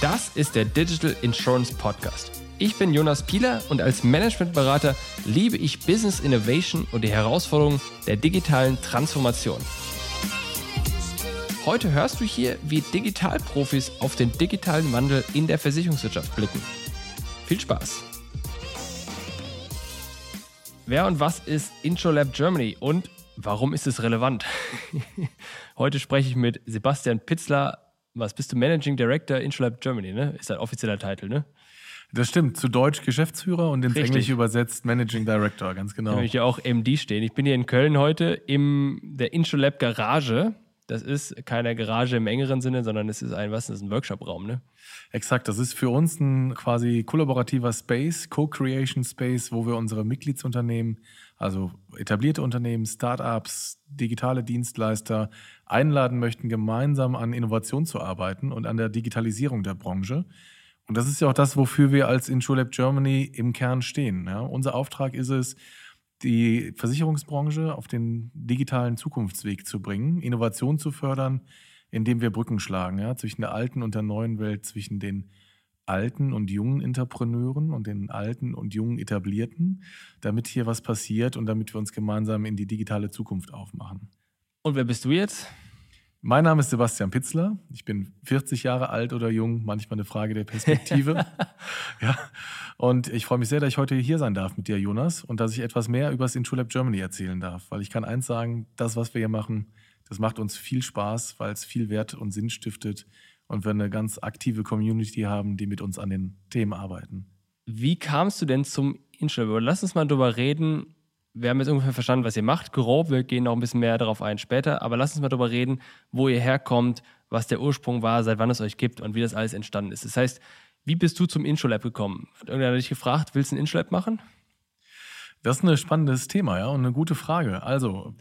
Das ist der Digital Insurance Podcast. Ich bin Jonas Pieler und als Managementberater liebe ich Business Innovation und die Herausforderungen der digitalen Transformation. Heute hörst du hier, wie Digitalprofis auf den digitalen Wandel in der Versicherungswirtschaft blicken. Viel Spaß! Wer und was ist IntroLab Germany und warum ist es relevant? Heute spreche ich mit Sebastian Pitzler. Was bist du? Managing Director IntroLab Germany, ne? Ist dein offizieller Titel, ne? Das stimmt, zu Deutsch Geschäftsführer und ins Richtig. Englische übersetzt Managing Director, ganz genau. Da ich ja auch MD stehen. Ich bin hier in Köln heute in der IntroLab Garage. Das ist keine Garage im engeren Sinne, sondern es ist ein, was ist ein Workshop-Raum, ne? Exakt, das ist für uns ein quasi kollaborativer Space, Co-Creation Space, wo wir unsere Mitgliedsunternehmen, also etablierte Unternehmen, Startups, digitale Dienstleister einladen möchten, gemeinsam an Innovation zu arbeiten und an der Digitalisierung der Branche. Und das ist ja auch das, wofür wir als InsurLab Germany im Kern stehen. Ja. Unser Auftrag ist es, die Versicherungsbranche auf den digitalen Zukunftsweg zu bringen, Innovation zu fördern, indem wir Brücken schlagen, ja, zwischen der alten und der neuen Welt, zwischen den alten und jungen Entrepreneuren und den alten und jungen Etablierten, damit hier was passiert und damit wir uns gemeinsam in die digitale Zukunft aufmachen. Und wer bist du jetzt? Mein Name ist Sebastian Pitzler. Ich bin 40 Jahre alt oder jung, manchmal eine Frage der Perspektive. ja. Und ich freue mich sehr, dass ich heute hier sein darf mit dir, Jonas, und dass ich etwas mehr über das InsurLab Germany erzählen darf. Weil ich kann eins sagen, das, was wir hier machen, das macht uns viel Spaß, weil es viel Wert und Sinn stiftet und wir eine ganz aktive Community haben, die mit uns an den Themen arbeiten. Wie kamst du denn zum InsurLab? Lass uns mal drüber reden. Wir haben jetzt ungefähr verstanden, was ihr macht, grob. Wir gehen noch ein bisschen mehr darauf ein später. Aber lass uns mal drüber reden, wo ihr herkommt, was der Ursprung war, seit wann es euch gibt und wie das alles entstanden ist. Das heißt, wie bist du zum InsurLab gekommen? Hat irgendeiner dich gefragt, willst du ein InsurLab machen? Das ist ein spannendes Thema, ja, und eine gute Frage. Also,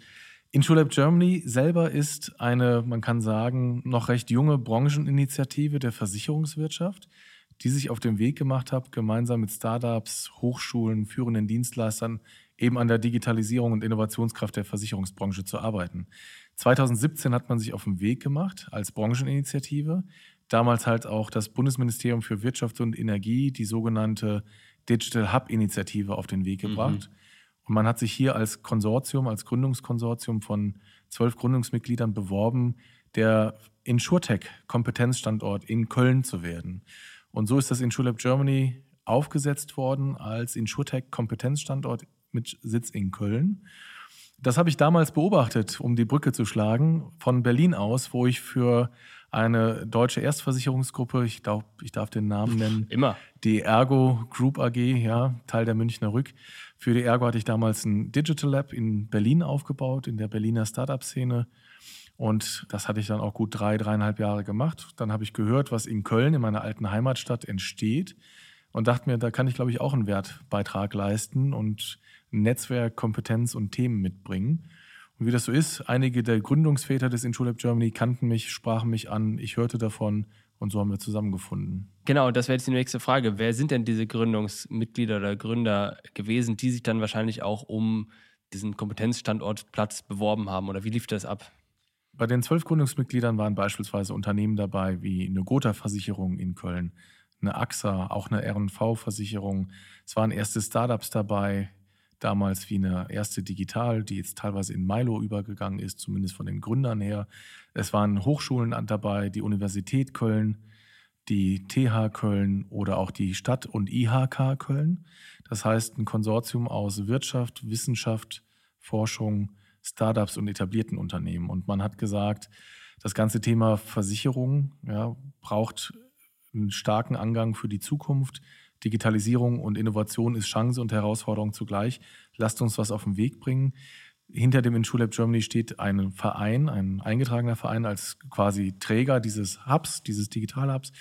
InsurLab Germany selber ist eine, man kann sagen, noch recht junge Brancheninitiative der Versicherungswirtschaft, die sich auf den Weg gemacht hat, gemeinsam mit Startups, Hochschulen, führenden Dienstleistern eben an der Digitalisierung und Innovationskraft der Versicherungsbranche zu arbeiten. 2017 hat man sich auf den Weg gemacht als Brancheninitiative. Damals halt auch das Bundesministerium für Wirtschaft und Energie, die sogenannte Digital Hub-Initiative auf den Weg gebracht. Mhm. Und man hat sich hier als Konsortium, als Gründungskonsortium von zwölf Gründungsmitgliedern beworben, der InsurTech-Kompetenzstandort in Köln zu werden. Und so ist das InsurLab Germany aufgesetzt worden als InsurTech-Kompetenzstandort mit Sitz in Köln. Das habe ich damals beobachtet, um die Brücke zu schlagen, von Berlin aus, wo ich für eine deutsche Erstversicherungsgruppe, ich glaube, ich darf den Namen nennen. Immer. Die Ergo Group AG, ja, Teil der Münchner Rück. Für die Ergo hatte ich damals ein Digital Lab in Berlin aufgebaut, in der Berliner Startup-Szene. Und das hatte ich dann auch gut drei, dreieinhalb Jahre gemacht. Dann habe ich gehört, was in Köln, in meiner alten Heimatstadt, entsteht. Und dachte mir, da kann ich, glaube ich, auch einen Wertbeitrag leisten und Netzwerk, Kompetenz und Themen mitbringen. Und wie das so ist, einige der Gründungsväter des InsurLab Germany kannten mich, sprachen mich an, ich hörte davon und so haben wir zusammengefunden. Genau, das wäre jetzt die nächste Frage. Wer sind denn diese Gründungsmitglieder oder Gründer gewesen, die sich dann wahrscheinlich auch um diesen Kompetenzstandortplatz beworben haben oder wie lief das ab? Bei den zwölf Gründungsmitgliedern waren beispielsweise Unternehmen dabei wie eine Gotha-Versicherung in Köln, eine AXA, auch eine RV-Versicherung. Es waren erste Startups dabei, damals wie eine erste Digital, die jetzt teilweise in Milo übergegangen ist, zumindest von den Gründern her. Es waren Hochschulen dabei, die Universität Köln, die TH Köln oder auch die Stadt und IHK Köln. Das heißt ein Konsortium aus Wirtschaft, Wissenschaft, Forschung, Startups und etablierten Unternehmen. Und man hat gesagt, das ganze Thema Versicherung ja, braucht einen starken Angang für die Zukunft. Digitalisierung und Innovation ist Chance und Herausforderung zugleich. Lasst uns was auf den Weg bringen. Hinter dem InsurLab Germany steht ein Verein, ein eingetragener Verein als quasi Träger dieses Hubs, dieses Digital-Hubs.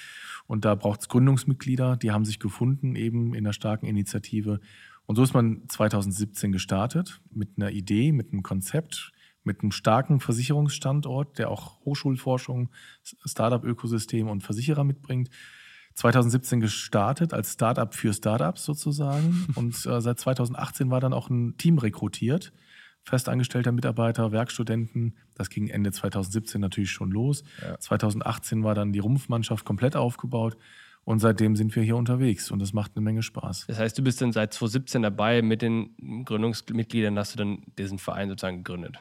Und da braucht es Gründungsmitglieder, die haben sich gefunden eben in einer starken Initiative. Und so ist man 2017 gestartet mit einer Idee, mit einem Konzept, mit einem starken Versicherungsstandort, der auch Hochschulforschung, Startup-Ökosystem und Versicherer mitbringt. 2017 gestartet als Startup für Startups sozusagen. Und äh, seit 2018 war dann auch ein Team rekrutiert festangestellter Mitarbeiter, Werkstudenten. Das ging Ende 2017 natürlich schon los. Ja. 2018 war dann die Rumpfmannschaft komplett aufgebaut. Und seitdem sind wir hier unterwegs und das macht eine Menge Spaß. Das heißt, du bist dann seit 2017 dabei mit den Gründungsmitgliedern, hast du dann diesen Verein sozusagen gegründet?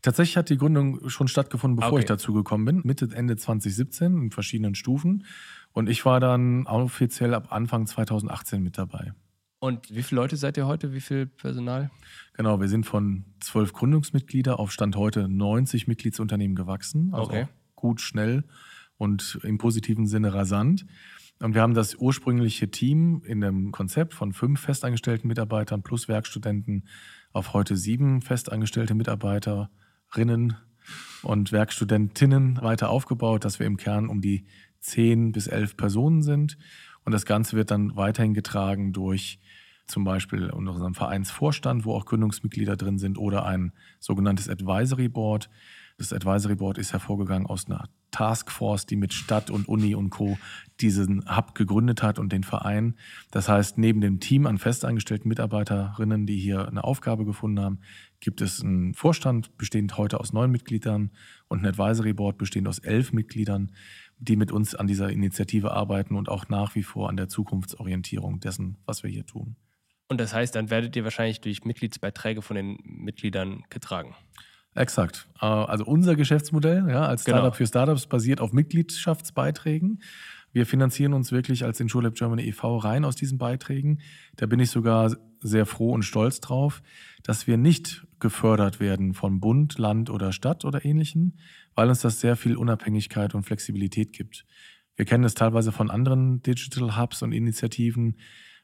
Tatsächlich hat die Gründung schon stattgefunden, bevor okay. ich dazu gekommen bin, Mitte, Ende 2017 in verschiedenen Stufen. Und ich war dann offiziell ab Anfang 2018 mit dabei. Und wie viele Leute seid ihr heute? Wie viel Personal? Genau, wir sind von zwölf Gründungsmitglieder auf Stand heute 90 Mitgliedsunternehmen gewachsen. Also okay. gut, schnell und im positiven Sinne rasant. Und wir haben das ursprüngliche Team in dem Konzept von fünf festangestellten Mitarbeitern plus Werkstudenten auf heute sieben festangestellte Mitarbeiterinnen und Werkstudentinnen weiter aufgebaut, dass wir im Kern um die zehn bis elf Personen sind. Und das Ganze wird dann weiterhin getragen durch zum Beispiel unseren Vereinsvorstand, wo auch Gründungsmitglieder drin sind, oder ein sogenanntes Advisory Board. Das Advisory Board ist hervorgegangen aus einer Taskforce, die mit Stadt und Uni und Co. diesen Hub gegründet hat und den Verein. Das heißt, neben dem Team an festangestellten Mitarbeiterinnen, die hier eine Aufgabe gefunden haben, gibt es einen Vorstand bestehend heute aus neun Mitgliedern und ein Advisory Board bestehend aus elf Mitgliedern, die mit uns an dieser Initiative arbeiten und auch nach wie vor an der Zukunftsorientierung dessen, was wir hier tun. Und das heißt, dann werdet ihr wahrscheinlich durch Mitgliedsbeiträge von den Mitgliedern getragen. Exakt. Äh, also unser Geschäftsmodell ja, als genau. Startup genau. für Startups basiert auf Mitgliedschaftsbeiträgen. Wir finanzieren uns wirklich als InsurLab Germany e.V. rein aus diesen Beiträgen. Da bin ich sogar sehr froh und stolz drauf, dass wir nicht gefördert werden von Bund, Land oder Stadt oder ähnlichen, weil uns das sehr viel Unabhängigkeit und Flexibilität gibt. Wir kennen es teilweise von anderen Digital Hubs und Initiativen,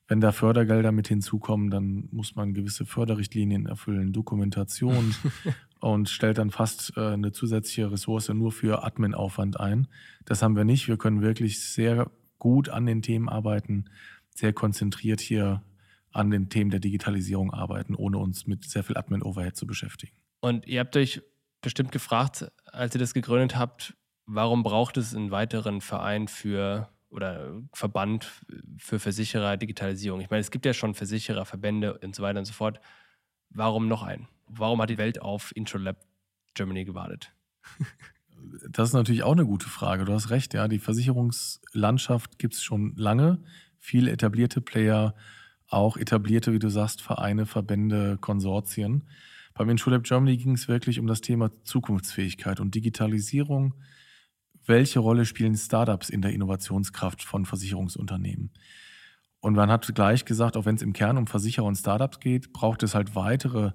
wenn da Fördergelder mit hinzukommen, dann muss man gewisse Förderrichtlinien erfüllen, Dokumentation und stellt dann fast äh, eine zusätzliche Ressource nur für Admin-Aufwand ein. Das haben wir nicht. Wir können wirklich sehr gut an den Themen arbeiten, sehr konzentriert hier an den Themen der Digitalisierung arbeiten, ohne uns mit sehr viel Admin-Overhead zu beschäftigen. Und ihr habt euch bestimmt gefragt, als ihr das gegründet habt, warum braucht es einen weiteren Verein für oder Verband für Versicherer Digitalisierung. Ich meine, es gibt ja schon Versicherer, Verbände und so weiter und so fort. Warum noch einen? Warum hat die Welt auf IntroLab Germany gewartet? Das ist natürlich auch eine gute Frage. Du hast recht, ja. Die Versicherungslandschaft gibt es schon lange. Viele etablierte Player, auch etablierte, wie du sagst, Vereine, Verbände, Konsortien. Beim InsurLab Germany ging es wirklich um das Thema Zukunftsfähigkeit und Digitalisierung. Welche Rolle spielen Startups in der Innovationskraft von Versicherungsunternehmen? Und man hat gleich gesagt, auch wenn es im Kern um Versicherer und Startups geht, braucht es halt weitere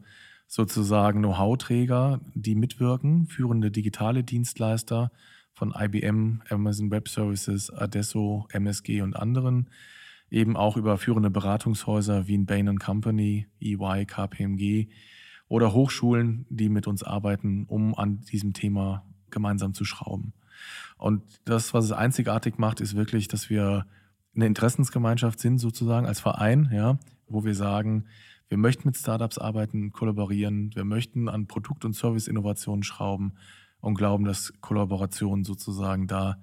sozusagen Know-how-Träger, die mitwirken, führende digitale Dienstleister von IBM, Amazon Web Services, Adesso, MSG und anderen, eben auch über führende Beratungshäuser wie in Bain Company, EY, KPMG oder Hochschulen, die mit uns arbeiten, um an diesem Thema gemeinsam zu schrauben. Und das, was es einzigartig macht, ist wirklich, dass wir eine Interessensgemeinschaft sind, sozusagen als Verein, ja, wo wir sagen, wir möchten mit Startups arbeiten, kollaborieren, wir möchten an Produkt- und Service-Innovationen schrauben und glauben, dass Kollaboration sozusagen da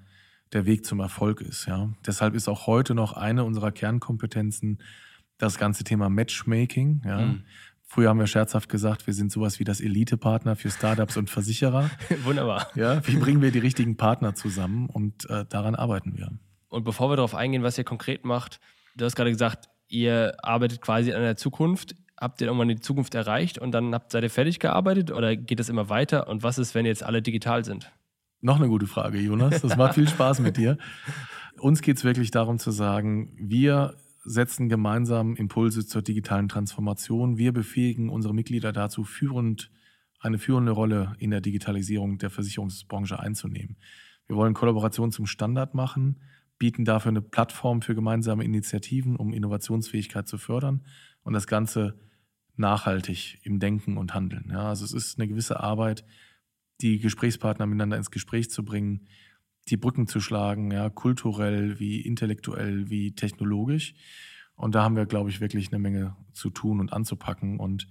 der Weg zum Erfolg ist. Ja. Deshalb ist auch heute noch eine unserer Kernkompetenzen das ganze Thema Matchmaking. Ja. Mhm. Früher haben wir scherzhaft gesagt, wir sind sowas wie das Elite-Partner für Startups und Versicherer. Wunderbar. Ja, wie bringen wir die richtigen Partner zusammen? Und äh, daran arbeiten wir. Und bevor wir darauf eingehen, was ihr konkret macht, du hast gerade gesagt, ihr arbeitet quasi an der Zukunft. Habt ihr irgendwann die Zukunft erreicht und dann habt, seid ihr fertig gearbeitet oder geht das immer weiter? Und was ist, wenn jetzt alle digital sind? Noch eine gute Frage, Jonas. Das macht viel Spaß mit dir. Uns geht es wirklich darum zu sagen, wir setzen gemeinsam Impulse zur digitalen Transformation. Wir befähigen unsere Mitglieder dazu, führend, eine führende Rolle in der Digitalisierung der Versicherungsbranche einzunehmen. Wir wollen Kollaboration zum Standard machen, bieten dafür eine Plattform für gemeinsame Initiativen, um Innovationsfähigkeit zu fördern und das Ganze nachhaltig im Denken und Handeln. Ja, also es ist eine gewisse Arbeit, die Gesprächspartner miteinander ins Gespräch zu bringen, die Brücken zu schlagen, ja, kulturell wie intellektuell wie technologisch. Und da haben wir, glaube ich, wirklich eine Menge zu tun und anzupacken. Und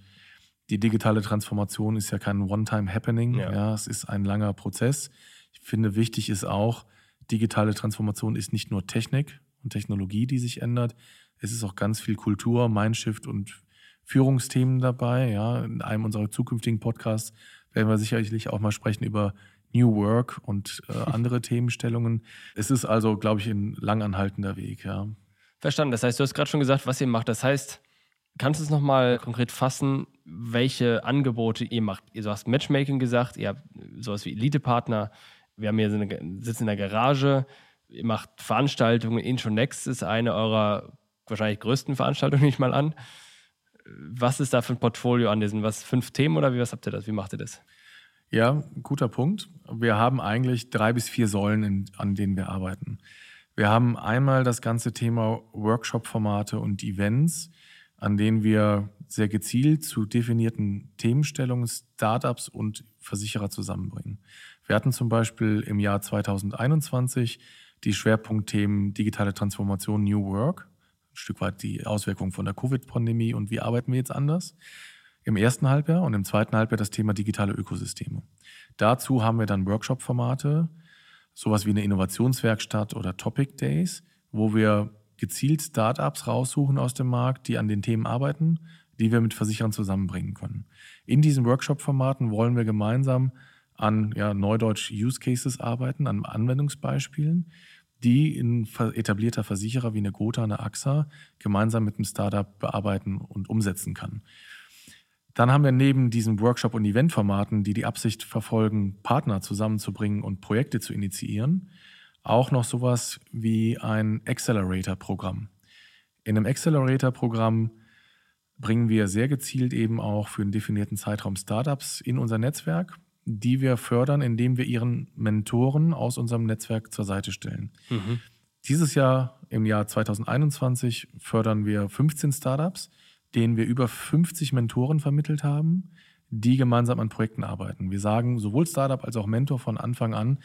die digitale Transformation ist ja kein One-Time-Happening. Ja. ja. es ist ein langer Prozess. Ich finde, wichtig ist auch, digitale Transformation ist nicht nur Technik und Technologie, die sich ändert. Es ist auch ganz viel Kultur, Mindshift und Führungsthemen dabei. Ja, in einem unserer zukünftigen Podcasts werden wir sicherlich auch mal sprechen über New Work und äh, andere Themenstellungen. Es ist also, glaube ich, ein langanhaltender Weg. Ja. Verstanden. Das heißt, du hast gerade schon gesagt, was ihr macht. Das heißt, kannst du es nochmal konkret fassen, welche Angebote ihr macht? Ihr hast Matchmaking gesagt, ihr habt sowas wie Elite-Partner. Wir haben hier so eine, sitzen in der Garage. Ihr macht Veranstaltungen. Intro Next ist eine eurer wahrscheinlich größten Veranstaltungen, nehme ich mal an. Was ist da für ein Portfolio an diesen? Was, fünf Themen oder wie was habt ihr das? Wie macht ihr das? Ja, guter Punkt. Wir haben eigentlich drei bis vier Säulen, in, an denen wir arbeiten. Wir haben einmal das ganze Thema Workshop-Formate und Events, an denen wir sehr gezielt zu definierten Themenstellungen Startups und Versicherer zusammenbringen. Wir hatten zum Beispiel im Jahr 2021 die Schwerpunktthemen digitale Transformation, New Work, ein Stück weit die Auswirkungen von der Covid-Pandemie und wie arbeiten wir jetzt anders im ersten Halbjahr und im zweiten Halbjahr das Thema digitale Ökosysteme. Dazu haben wir dann Workshop-Formate, sowas wie eine Innovationswerkstatt oder Topic Days, wo wir gezielt Startups raussuchen aus dem Markt, die an den Themen arbeiten, die wir mit Versicherern zusammenbringen können. In diesen Workshop-Formaten wollen wir gemeinsam an ja, Neudeutsch Use Cases arbeiten, an Anwendungsbeispielen, die ein etablierter Versicherer wie eine Gotha, eine AXA gemeinsam mit einem Startup bearbeiten und umsetzen kann. Dann haben wir neben diesen Workshop- und Eventformaten, die die Absicht verfolgen, Partner zusammenzubringen und Projekte zu initiieren, auch noch sowas wie ein Accelerator-Programm. In einem Accelerator-Programm bringen wir sehr gezielt eben auch für einen definierten Zeitraum Startups in unser Netzwerk, die wir fördern, indem wir ihren Mentoren aus unserem Netzwerk zur Seite stellen. Mhm. Dieses Jahr, im Jahr 2021, fördern wir 15 Startups denen wir über 50 Mentoren vermittelt haben, die gemeinsam an Projekten arbeiten. Wir sagen sowohl Startup als auch Mentor von Anfang an,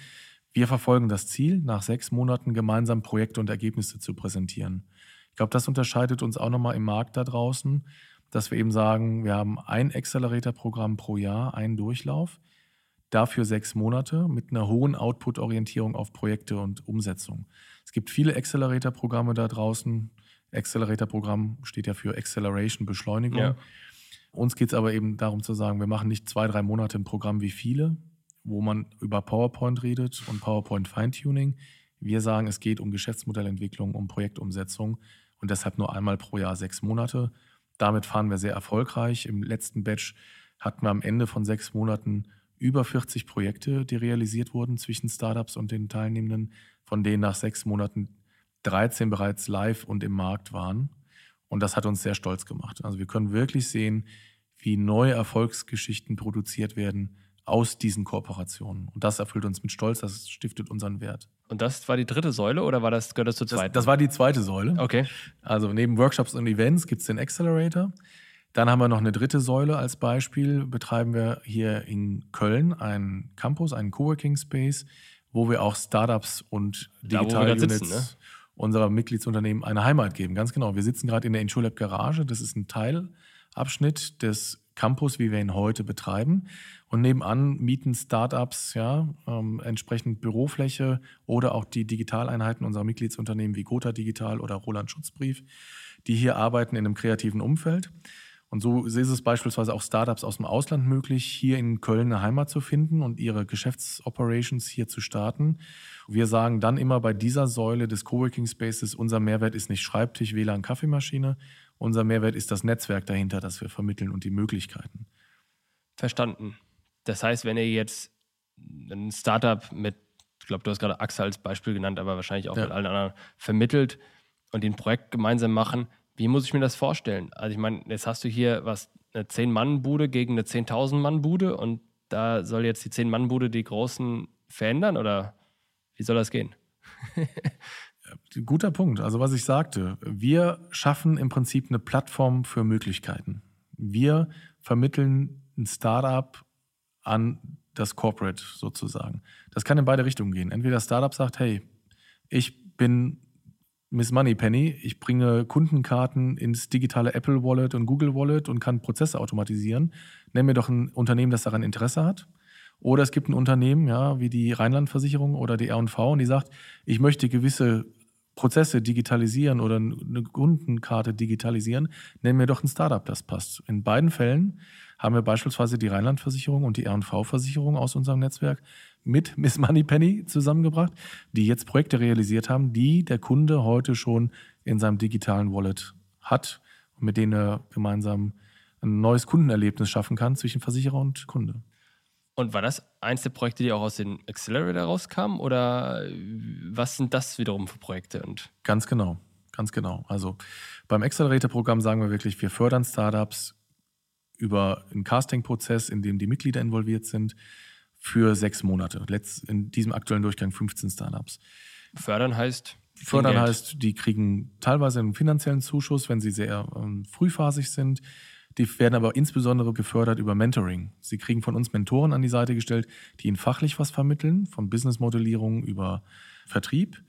wir verfolgen das Ziel, nach sechs Monaten gemeinsam Projekte und Ergebnisse zu präsentieren. Ich glaube, das unterscheidet uns auch nochmal im Markt da draußen, dass wir eben sagen, wir haben ein Accelerator-Programm pro Jahr, einen Durchlauf, dafür sechs Monate mit einer hohen Output-Orientierung auf Projekte und Umsetzung. Es gibt viele Accelerator-Programme da draußen, Accelerator-Programm steht ja für Acceleration, Beschleunigung. Ja. Uns geht es aber eben darum zu sagen, wir machen nicht zwei, drei Monate ein Programm wie viele, wo man über PowerPoint redet und PowerPoint Feintuning. Wir sagen, es geht um Geschäftsmodellentwicklung, um Projektumsetzung und deshalb nur einmal pro Jahr sechs Monate. Damit fahren wir sehr erfolgreich. Im letzten Batch hatten wir am Ende von sechs Monaten über 40 Projekte, die realisiert wurden zwischen Startups und den Teilnehmenden, von denen nach sechs Monaten 13 bereits live und im Markt waren. Und das hat uns sehr stolz gemacht. Also wir können wirklich sehen, wie neue Erfolgsgeschichten produziert werden aus diesen Kooperationen. Und das erfüllt uns mit Stolz, das stiftet unseren Wert. Und das war die dritte Säule oder war das, gehört das zur zweiten? Das, das war die zweite Säule. Okay. Also neben Workshops und Events gibt es den Accelerator. Dann haben wir noch eine dritte Säule als Beispiel. Betreiben wir hier in Köln einen Campus, einen Coworking Space, wo wir auch Startups und Digital Units sitzen, ne? Unserer Mitgliedsunternehmen eine Heimat geben. Ganz genau. Wir sitzen gerade in der InsurLab Garage. Das ist ein Teilabschnitt des Campus, wie wir ihn heute betreiben. Und nebenan mieten Startups ja, ähm, entsprechend Bürofläche oder auch die Digitaleinheiten unserer Mitgliedsunternehmen wie Gotha Digital oder Roland Schutzbrief, die hier arbeiten in einem kreativen Umfeld. Und so ist es beispielsweise auch Startups aus dem Ausland möglich, hier in Köln eine Heimat zu finden und ihre Geschäftsoperations hier zu starten. Wir sagen dann immer bei dieser Säule des Coworking Spaces, unser Mehrwert ist nicht Schreibtisch, WLAN, Kaffeemaschine. Unser Mehrwert ist das Netzwerk dahinter, das wir vermitteln und die Möglichkeiten. Verstanden. Das heißt, wenn ihr jetzt ein Startup mit, ich glaube, du hast gerade AXA als Beispiel genannt, aber wahrscheinlich auch ja. mit allen anderen vermittelt und die ein Projekt gemeinsam machen, wie muss ich mir das vorstellen? Also ich meine, jetzt hast du hier was, eine 10-Mann-Bude gegen eine 10.000-Mann-Bude und da soll jetzt die 10-Mann-Bude die Großen verändern oder wie soll das gehen? Guter Punkt. Also was ich sagte, wir schaffen im Prinzip eine Plattform für Möglichkeiten. Wir vermitteln ein Startup an das Corporate sozusagen. Das kann in beide Richtungen gehen. Entweder das Startup sagt, hey, ich bin Miss Moneypenny, ich bringe Kundenkarten ins digitale Apple Wallet und Google Wallet und kann Prozesse automatisieren. Nenn mir doch ein Unternehmen, das daran Interesse hat. Oder es gibt ein Unternehmen, ja, wie die Rheinlandversicherung oder die R&V und die sagt, ich möchte gewisse Prozesse digitalisieren oder eine Kundenkarte digitalisieren, nennen wir doch ein Startup, das passt. In beiden Fällen haben wir beispielsweise die Rheinland-Versicherung und die R&V-Versicherung aus unserem Netzwerk mit Miss Moneypenny zusammengebracht, die jetzt Projekte realisiert haben, die der Kunde heute schon in seinem digitalen Wallet hat und mit denen er gemeinsam ein neues Kundenerlebnis schaffen kann zwischen Versicherer und Kunde. Und war das eins der Projekte, die auch aus dem Accelerator rauskamen? Oder was sind das wiederum für Projekte? Und ganz genau, ganz genau. Also beim Accelerator-Programm sagen wir wirklich, wir fördern Startups über einen Casting-Prozess, in dem die Mitglieder involviert sind, für sechs Monate. Letzt, in diesem aktuellen Durchgang 15 Startups. Fördern heißt? Fördern Geld. heißt, die kriegen teilweise einen finanziellen Zuschuss, wenn sie sehr ähm, frühphasig sind. Die werden aber insbesondere gefördert über Mentoring. Sie kriegen von uns Mentoren an die Seite gestellt, die ihnen fachlich was vermitteln, von Businessmodellierung über Vertrieb,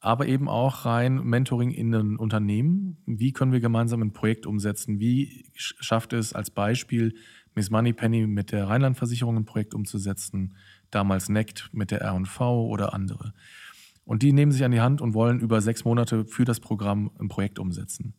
aber eben auch rein Mentoring in ein Unternehmen. Wie können wir gemeinsam ein Projekt umsetzen? Wie schafft es als Beispiel Miss Moneypenny mit der Rheinland-Versicherung ein Projekt umzusetzen, damals NECT mit der R&V oder andere. Und die nehmen sich an die Hand und wollen über sechs Monate für das Programm ein Projekt umsetzen.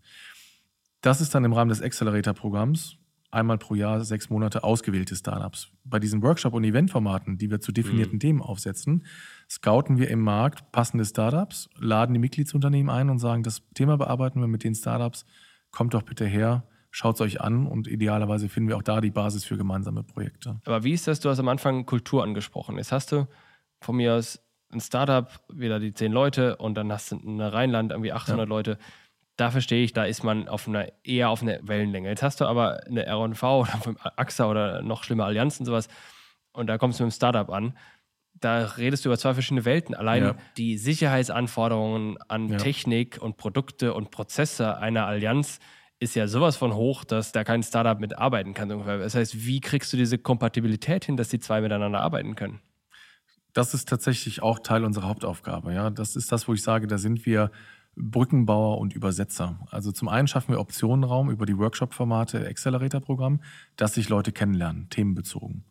Das ist dann im Rahmen des Accelerator-Programms einmal pro Jahr sechs Monate ausgewählte Startups. Bei diesen Workshop- und Eventformaten, die wir zu definierten mhm. Themen aufsetzen, scouten wir im Markt passende Startups, laden die Mitgliedsunternehmen ein und sagen, das Thema bearbeiten wir mit den Startups, kommt doch bitte her, schaut es euch an und idealerweise finden wir auch da die Basis für gemeinsame Projekte. Aber wie ist das? Du hast am Anfang Kultur angesprochen. Jetzt hast du von mir aus ein Startup, wieder die zehn Leute und dann hast du eine Rheinland irgendwie 800 ja. Leute da verstehe ich, da ist man auf einer, eher auf einer Wellenlänge. Jetzt hast du aber eine RV oder AXA oder noch schlimmer Allianzen sowas und da kommst du mit einem Startup an. Da redest du über zwei verschiedene Welten. Allein ja. die Sicherheitsanforderungen an ja. Technik und Produkte und Prozesse einer Allianz ist ja sowas von hoch, dass da kein Startup mit arbeiten kann. Das heißt, wie kriegst du diese Kompatibilität hin, dass die zwei miteinander arbeiten können? Das ist tatsächlich auch Teil unserer Hauptaufgabe. Ja, das ist das, wo ich sage, da sind wir Brückenbauer und Übersetzer. Also zum einen schaffen wir Optionenraum über die Workshop-Formate Accelerator-Programm, dass sich Leute kennenlernen, themenbezogen.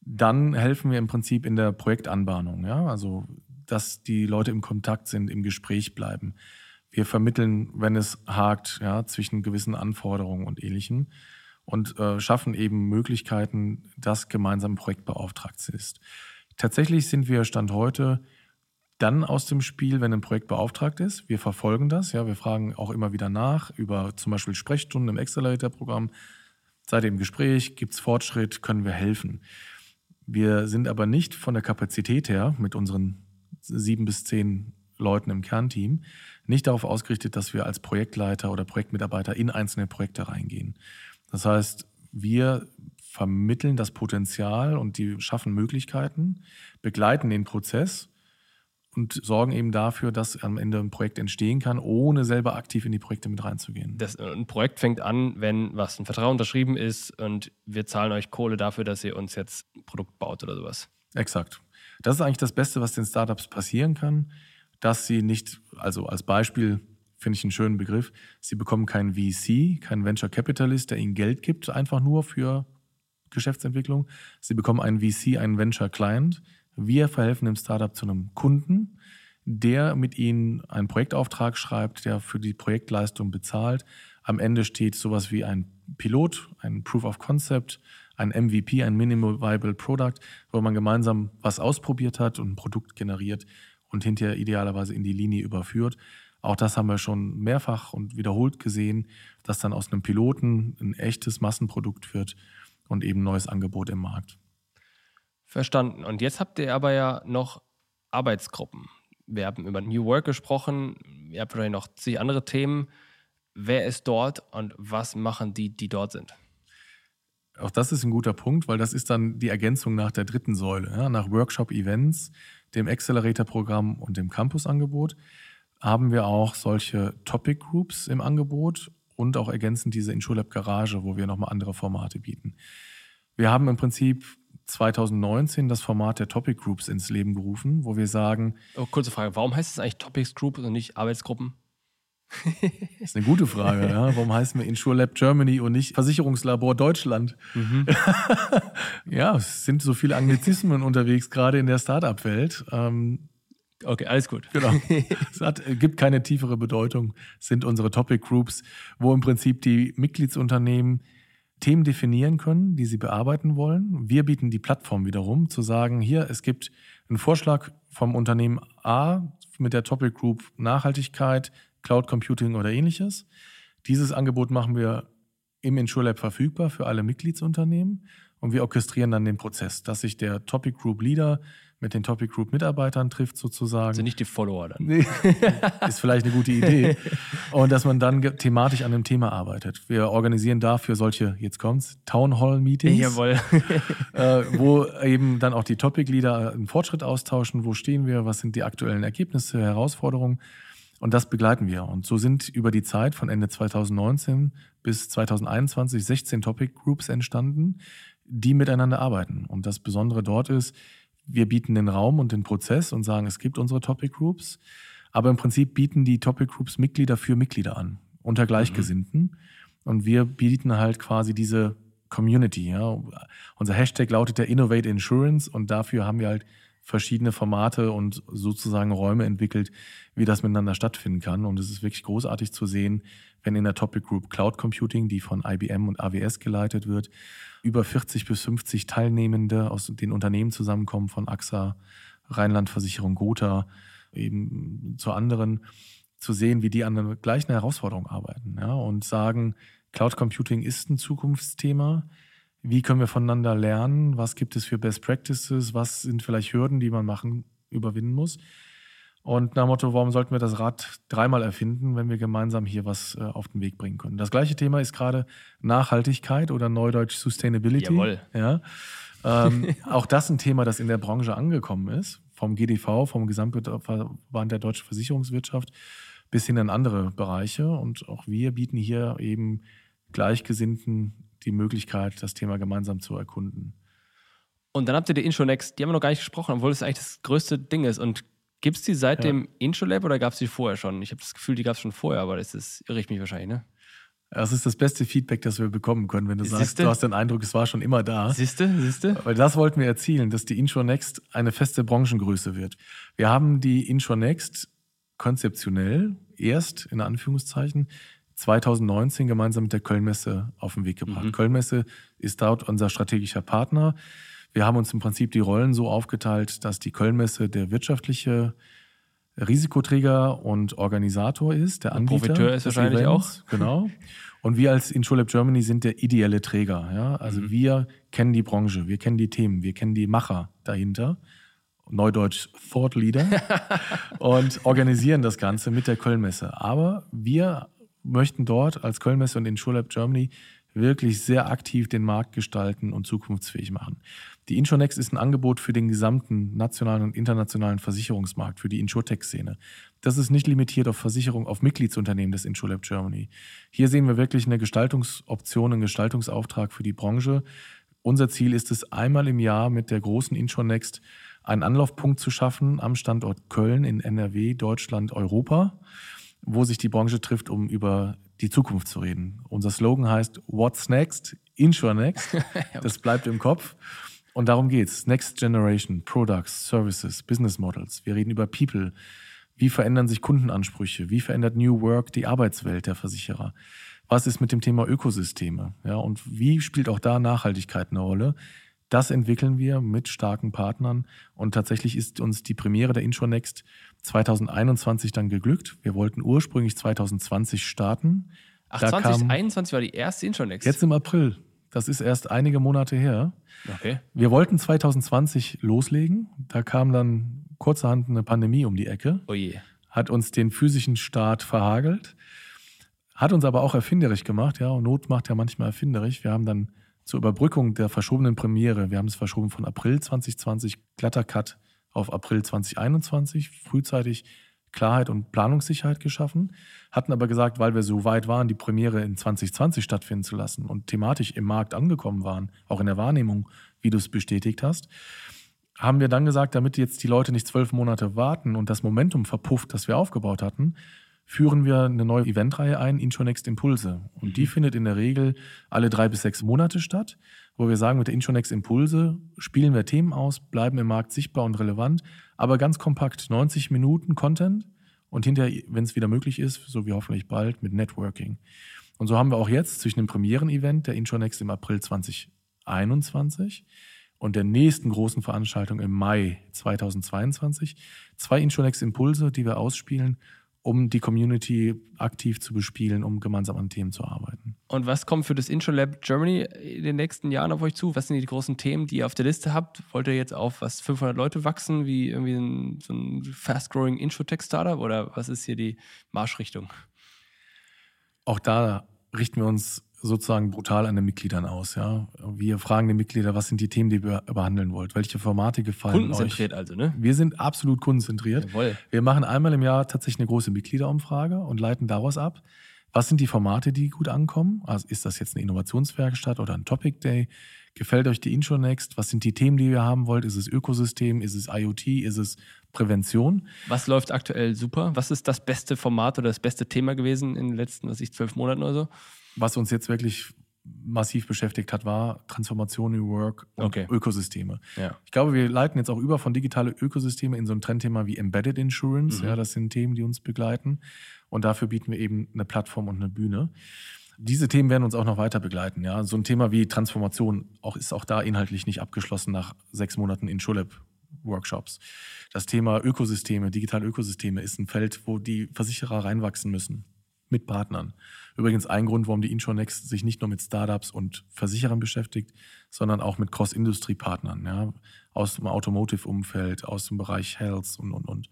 Dann helfen wir im Prinzip in der Projektanbahnung, ja, also dass die Leute im Kontakt sind, im Gespräch bleiben. Wir vermitteln, wenn es hakt, ja, zwischen gewissen Anforderungen und Ähnlichem und äh, schaffen eben Möglichkeiten, dass gemeinsam ein Projekt beauftragt ist. Tatsächlich sind wir Stand heute dann aus dem Spiel, wenn ein Projekt beauftragt ist. Wir verfolgen das, ja, wir fragen auch immer wieder nach über zum Beispiel Sprechstunden im Accelerator-Programm. Seid ihr im Gespräch? Gibt es Fortschritt? Können wir helfen? Wir sind aber nicht von der Kapazität her mit unseren sieben bis zehn Leuten im Kernteam nicht darauf ausgerichtet, dass wir als Projektleiter oder Projektmitarbeiter in einzelne Projekte reingehen. Das heißt, wir vermitteln das Potenzial und die schaffen Möglichkeiten, begleiten den Prozess und sorgen eben dafür, dass am Ende ein Projekt entstehen kann, ohne selber aktiv in die Projekte mit reinzugehen. Das, ein Projekt fängt an, wenn was ein Vertrag unterschrieben ist und wir zahlen euch Kohle dafür, dass ihr uns jetzt ein Produkt baut oder sowas. Exakt. Das ist eigentlich das Beste, was den Startups passieren kann, dass sie nicht, also als Beispiel finde ich einen schönen Begriff, sie bekommen keinen VC, keinen Venture Capitalist, der ihnen Geld gibt, einfach nur für Geschäftsentwicklung. Sie bekommen einen VC, einen Venture Client, wir verhelfen dem Startup zu einem Kunden, der mit ihnen einen Projektauftrag schreibt, der für die Projektleistung bezahlt. Am Ende steht sowas wie ein Pilot, ein Proof of Concept, ein MVP, ein Minimal Viable Product, wo man gemeinsam was ausprobiert hat und ein Produkt generiert und hinterher idealerweise in die Linie überführt. Auch das haben wir schon mehrfach und wiederholt gesehen, dass dann aus einem Piloten ein echtes Massenprodukt wird und eben neues Angebot im Markt. Verstanden. Und jetzt habt ihr aber ja noch Arbeitsgruppen. Wir haben über New Work gesprochen. Ihr habt wahrscheinlich noch zig andere Themen. Wer ist dort und was machen die, die dort sind? Auch das ist ein guter Punkt, weil das ist dann die Ergänzung nach der dritten Säule. Ja, nach Workshop-Events, dem Accelerator-Programm und dem Campus-Angebot haben wir auch solche Topic Groups im Angebot und auch ergänzend diese InsurLab Garage, wo wir nochmal andere Formate bieten. Wir haben im Prinzip 2019 das Format der Topic Groups ins Leben gerufen, wo wir sagen. Oh, kurze Frage, warum heißt es eigentlich Topics Group und nicht Arbeitsgruppen? Das ist eine gute Frage. ja. Warum heißen wir InsurLab Germany und nicht Versicherungslabor Deutschland? Mhm. ja, es sind so viele Anglizismen unterwegs, gerade in der Startup-Welt. Ähm, Okay, alles gut. Genau. es hat, gibt keine tiefere Bedeutung, es sind unsere Topic Groups, wo im Prinzip die Mitgliedsunternehmen Themen definieren können, die sie bearbeiten wollen. Wir bieten die Plattform wiederum, zu sagen, hier, es gibt einen Vorschlag vom Unternehmen A mit der Topic Group Nachhaltigkeit, Cloud Computing oder ähnliches. Dieses Angebot machen wir im InsurLab verfügbar für alle Mitgliedsunternehmen und wir orchestrieren dann den Prozess, dass sich der Topic Group Leader mit den Topic Group Mitarbeitern trifft sozusagen. Also nicht die Follower dann. Nee, ist vielleicht eine gute Idee. Und dass man dann thematisch an dem Thema arbeitet. Wir organisieren dafür solche, jetzt kommt's, Town Hall Meetings. Jawohl. äh, wo eben dann auch die Topic Leader einen Fortschritt austauschen. Wo stehen wir? Was sind die aktuellen Ergebnisse, Herausforderungen? Und das begleiten wir. Und so sind über die Zeit von Ende 2019 bis 2021 16 Topic Groups entstanden, die miteinander arbeiten. Und das Besondere dort ist, wir bieten den Raum und den Prozess und sagen, es gibt unsere Topic Groups, aber im Prinzip bieten die Topic Groups Mitglieder für Mitglieder an, unter Gleichgesinnten. Mhm. Und wir bieten halt quasi diese Community. Ja. Unser Hashtag lautet der Innovate Insurance und dafür haben wir halt verschiedene Formate und sozusagen Räume entwickelt, wie das miteinander stattfinden kann. Und es ist wirklich großartig zu sehen, wenn in der Topic Group Cloud Computing, die von IBM und AWS geleitet wird, über 40 bis 50 Teilnehmende aus den Unternehmen zusammenkommen, von AXA, Rheinlandversicherung, Gotha, eben zu anderen, zu sehen, wie die an der gleichen Herausforderung arbeiten ja, und sagen, Cloud Computing ist ein Zukunftsthema. Wie können wir voneinander lernen? Was gibt es für Best Practices? Was sind vielleicht Hürden, die man machen, überwinden muss? Und nach dem Motto, warum sollten wir das Rad dreimal erfinden, wenn wir gemeinsam hier was äh, auf den Weg bringen können? Das gleiche Thema ist gerade Nachhaltigkeit oder Neudeutsch Sustainability. Jawohl. Ja. Ähm, auch das ein Thema, das in der Branche angekommen ist, vom GDV, vom Gesamtverband der deutschen Versicherungswirtschaft bis hin in andere Bereiche. Und auch wir bieten hier eben Gleichgesinnten die Möglichkeit, das Thema gemeinsam zu erkunden. Und dann habt ihr die Intronext, die haben wir noch gar nicht gesprochen, obwohl es eigentlich das größte Ding ist. Und Gibt es die seit ja. dem Intro-Lab oder gab es die vorher schon? Ich habe das Gefühl, die gab es schon vorher, aber das ist, irre ich mich wahrscheinlich, ne? Das ist das beste Feedback, das wir bekommen können, wenn du Siehste? sagst, du hast den Eindruck, es war schon immer da. Siehste, siehste. Weil das wollten wir erzielen, dass die Intro Next eine feste Branchengröße wird. Wir haben die Intro Next konzeptionell erst, in Anführungszeichen, 2019 gemeinsam mit der Kölnmesse auf den Weg gebracht. Mhm. Kölnmesse ist dort unser strategischer Partner. Wir haben uns im Prinzip die Rollen so aufgeteilt, dass die Kölnmesse der wirtschaftliche Risikoträger und Organisator ist, der Anbieter. Profiteur ist wahrscheinlich Events, auch. Genau. Und wir als InsurLab Germany sind der ideelle Träger. Ja? Also mhm. wir kennen die Branche, wir kennen die Themen, wir kennen die Macher dahinter. Neudeutsch Thought Leader. und organisieren das Ganze mit der Kölnmesse. Aber wir möchten dort als Kölnmesse und InsurLab Germany wirklich sehr aktiv den Markt gestalten und zukunftsfähig machen. Die Insurnext ist ein Angebot für den gesamten nationalen und internationalen Versicherungsmarkt, für die Insurtech-Szene. Das ist nicht limitiert auf Versicherung, auf Mitgliedsunternehmen des InsurLab Germany. Hier sehen wir wirklich eine Gestaltungsoption, einen Gestaltungsauftrag für die Branche. Unser Ziel ist es, einmal im Jahr mit der großen Insurnext einen Anlaufpunkt zu schaffen am Standort Köln in NRW, Deutschland, Europa, wo sich die Branche trifft, um über die Zukunft zu reden. Unser Slogan heißt What's Next? Insure Next. Das bleibt im Kopf. Und darum geht's. Next Generation, Products, Services, Business Models. Wir reden über People. Wie verändern sich Kundenansprüche? Wie verändert New Work die Arbeitswelt der Versicherer? Was ist mit dem Thema Ökosysteme? Ja, und wie spielt auch da Nachhaltigkeit eine Rolle? Das entwickeln wir mit starken Partnern. Und tatsächlich ist uns die Premiere der Intronext 2021 dann geglückt. Wir wollten ursprünglich 2020 starten. Ach, 2021 war die erste Intronext? Jetzt im April. Das ist erst einige Monate her. Okay. Wir wollten 2020 loslegen. Da kam dann kurzerhand eine Pandemie um die Ecke. Oh je. Hat uns den physischen Start verhagelt. Hat uns aber auch erfinderisch gemacht. Ja, und Not macht ja manchmal erfinderisch. Wir haben dann zur Überbrückung der verschobenen Premiere, wir haben es verschoben von April 2020, glatter Cut auf April 2021, frühzeitig Klarheit und Planungssicherheit geschaffen, hatten aber gesagt, weil wir so weit waren, die Premiere in 2020 stattfinden zu lassen und thematisch im Markt angekommen waren, auch in der Wahrnehmung, wie du es bestätigt hast, haben wir dann gesagt, damit jetzt die Leute nicht zwölf Monate warten und das Momentum verpufft, das wir aufgebaut hatten, führen wir eine neue Eventreihe ein, Intronext Impulse. Und die mhm. findet in der Regel alle drei bis sechs Monate statt, wo wir sagen, mit der Intronext Impulse spielen wir Themen aus, bleiben im Markt sichtbar und relevant, aber ganz kompakt 90 Minuten Content und hinterher, wenn es wieder möglich ist, so wie hoffentlich bald, mit Networking. Und so haben wir auch jetzt zwischen dem Premieren-Event der Intronext im April 2021 und der nächsten großen Veranstaltung im Mai 2022 zwei Intronext Impulse, die wir ausspielen um die Community aktiv zu bespielen, um gemeinsam an Themen zu arbeiten. Und was kommt für das Intro Lab Germany in den nächsten Jahren auf euch zu? Was sind die großen Themen, die ihr auf der Liste habt? Wollt ihr jetzt auf was 500 Leute wachsen, wie irgendwie ein, so ein fast-growing Intro-Tech-Startup oder was ist hier die Marschrichtung? Auch da richten wir uns sozusagen brutal an den Mitgliedern aus. Ja? Wir fragen die Mitglieder, was sind die Themen, die ihr behandeln wollt? Welche Formate gefallen Kundenzentriert euch? also, ne? Wir sind absolut kundenzentriert. Jawohl. Wir machen einmal im Jahr tatsächlich eine große Mitgliederumfrage und leiten daraus ab, was sind die Formate, die gut ankommen? Also ist das jetzt eine Innovationswerkstatt oder ein Topic Day? Gefällt euch die Intro Next? Was sind die Themen, die ihr haben wollt? Ist es Ökosystem? Ist es IoT? Ist es Prävention? Was läuft aktuell super? Was ist das beste Format oder das beste Thema gewesen in den letzten, was ich, zwölf Monaten oder so? Was uns jetzt wirklich massiv beschäftigt hat, war Transformation New Work und Okay. Ökosysteme. Ja. Ich glaube, wir leiten jetzt auch über von digitale Ökosysteme in so ein Trendthema wie Embedded Insurance. Mhm. Ja, das sind Themen, die uns begleiten. Und dafür bieten wir eben eine Plattform und eine Bühne. Diese Themen werden uns auch noch weiter begleiten. Ja, so ein Thema wie Transformation auch, ist auch da inhaltlich nicht abgeschlossen nach sechs Monaten in Schulab Workshops. Das Thema Ökosysteme, digitale Ökosysteme ist ein Feld, wo die Versicherer reinwachsen müssen mit Partnern. Übrigens ein Grund, warum die Intronext sich nicht nur mit Startups und Versicherern beschäftigt, sondern auch mit Cross-Industry-Partnern, ja, aus dem Automotive-Umfeld, aus dem Bereich Health und, und, und.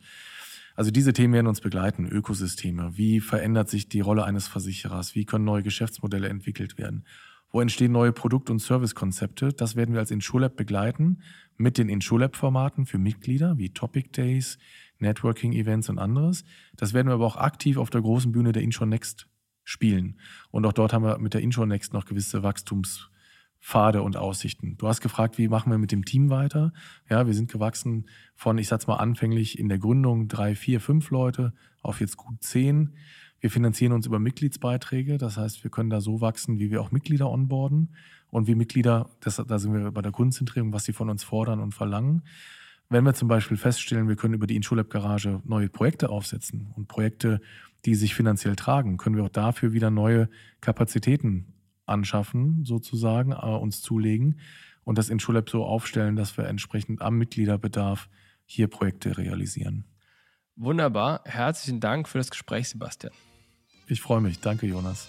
Also diese Themen werden uns begleiten, Ökosysteme. Wie verändert sich die Rolle eines Versicherers? Wie können neue Geschäftsmodelle entwickelt werden? Wo entstehen neue Produkt- und Servicekonzepte? Das werden wir als InsurLab begleiten mit den InsurLab-Formaten für Mitglieder wie Topic Days, Networking-Events und anderes. Das werden wir aber auch aktiv auf der großen Bühne der Insure Next spielen. Und auch dort haben wir mit der Insure Next noch gewisse Wachstumspfade und Aussichten. Du hast gefragt, wie machen wir mit dem Team weiter? Ja, wir sind gewachsen von, ich sag's mal anfänglich in der Gründung drei, vier, fünf Leute auf jetzt gut zehn. Wir finanzieren uns über Mitgliedsbeiträge. Das heißt, wir können da so wachsen, wie wir auch Mitglieder onboarden und wie Mitglieder, das, da sind wir bei der Kundenzentrierung, was sie von uns fordern und verlangen. Wenn wir zum Beispiel feststellen, wir können über die InsurLab Garage neue Projekte aufsetzen und Projekte, die sich finanziell tragen, können wir auch dafür wieder neue Kapazitäten anschaffen, sozusagen, äh, uns zulegen und das InsurLab so aufstellen, dass wir entsprechend am Mitgliederbedarf hier Projekte realisieren. Wunderbar. Herzlichen Dank für das Gespräch, Sebastian. Ich freue mich. Danke, Jonas.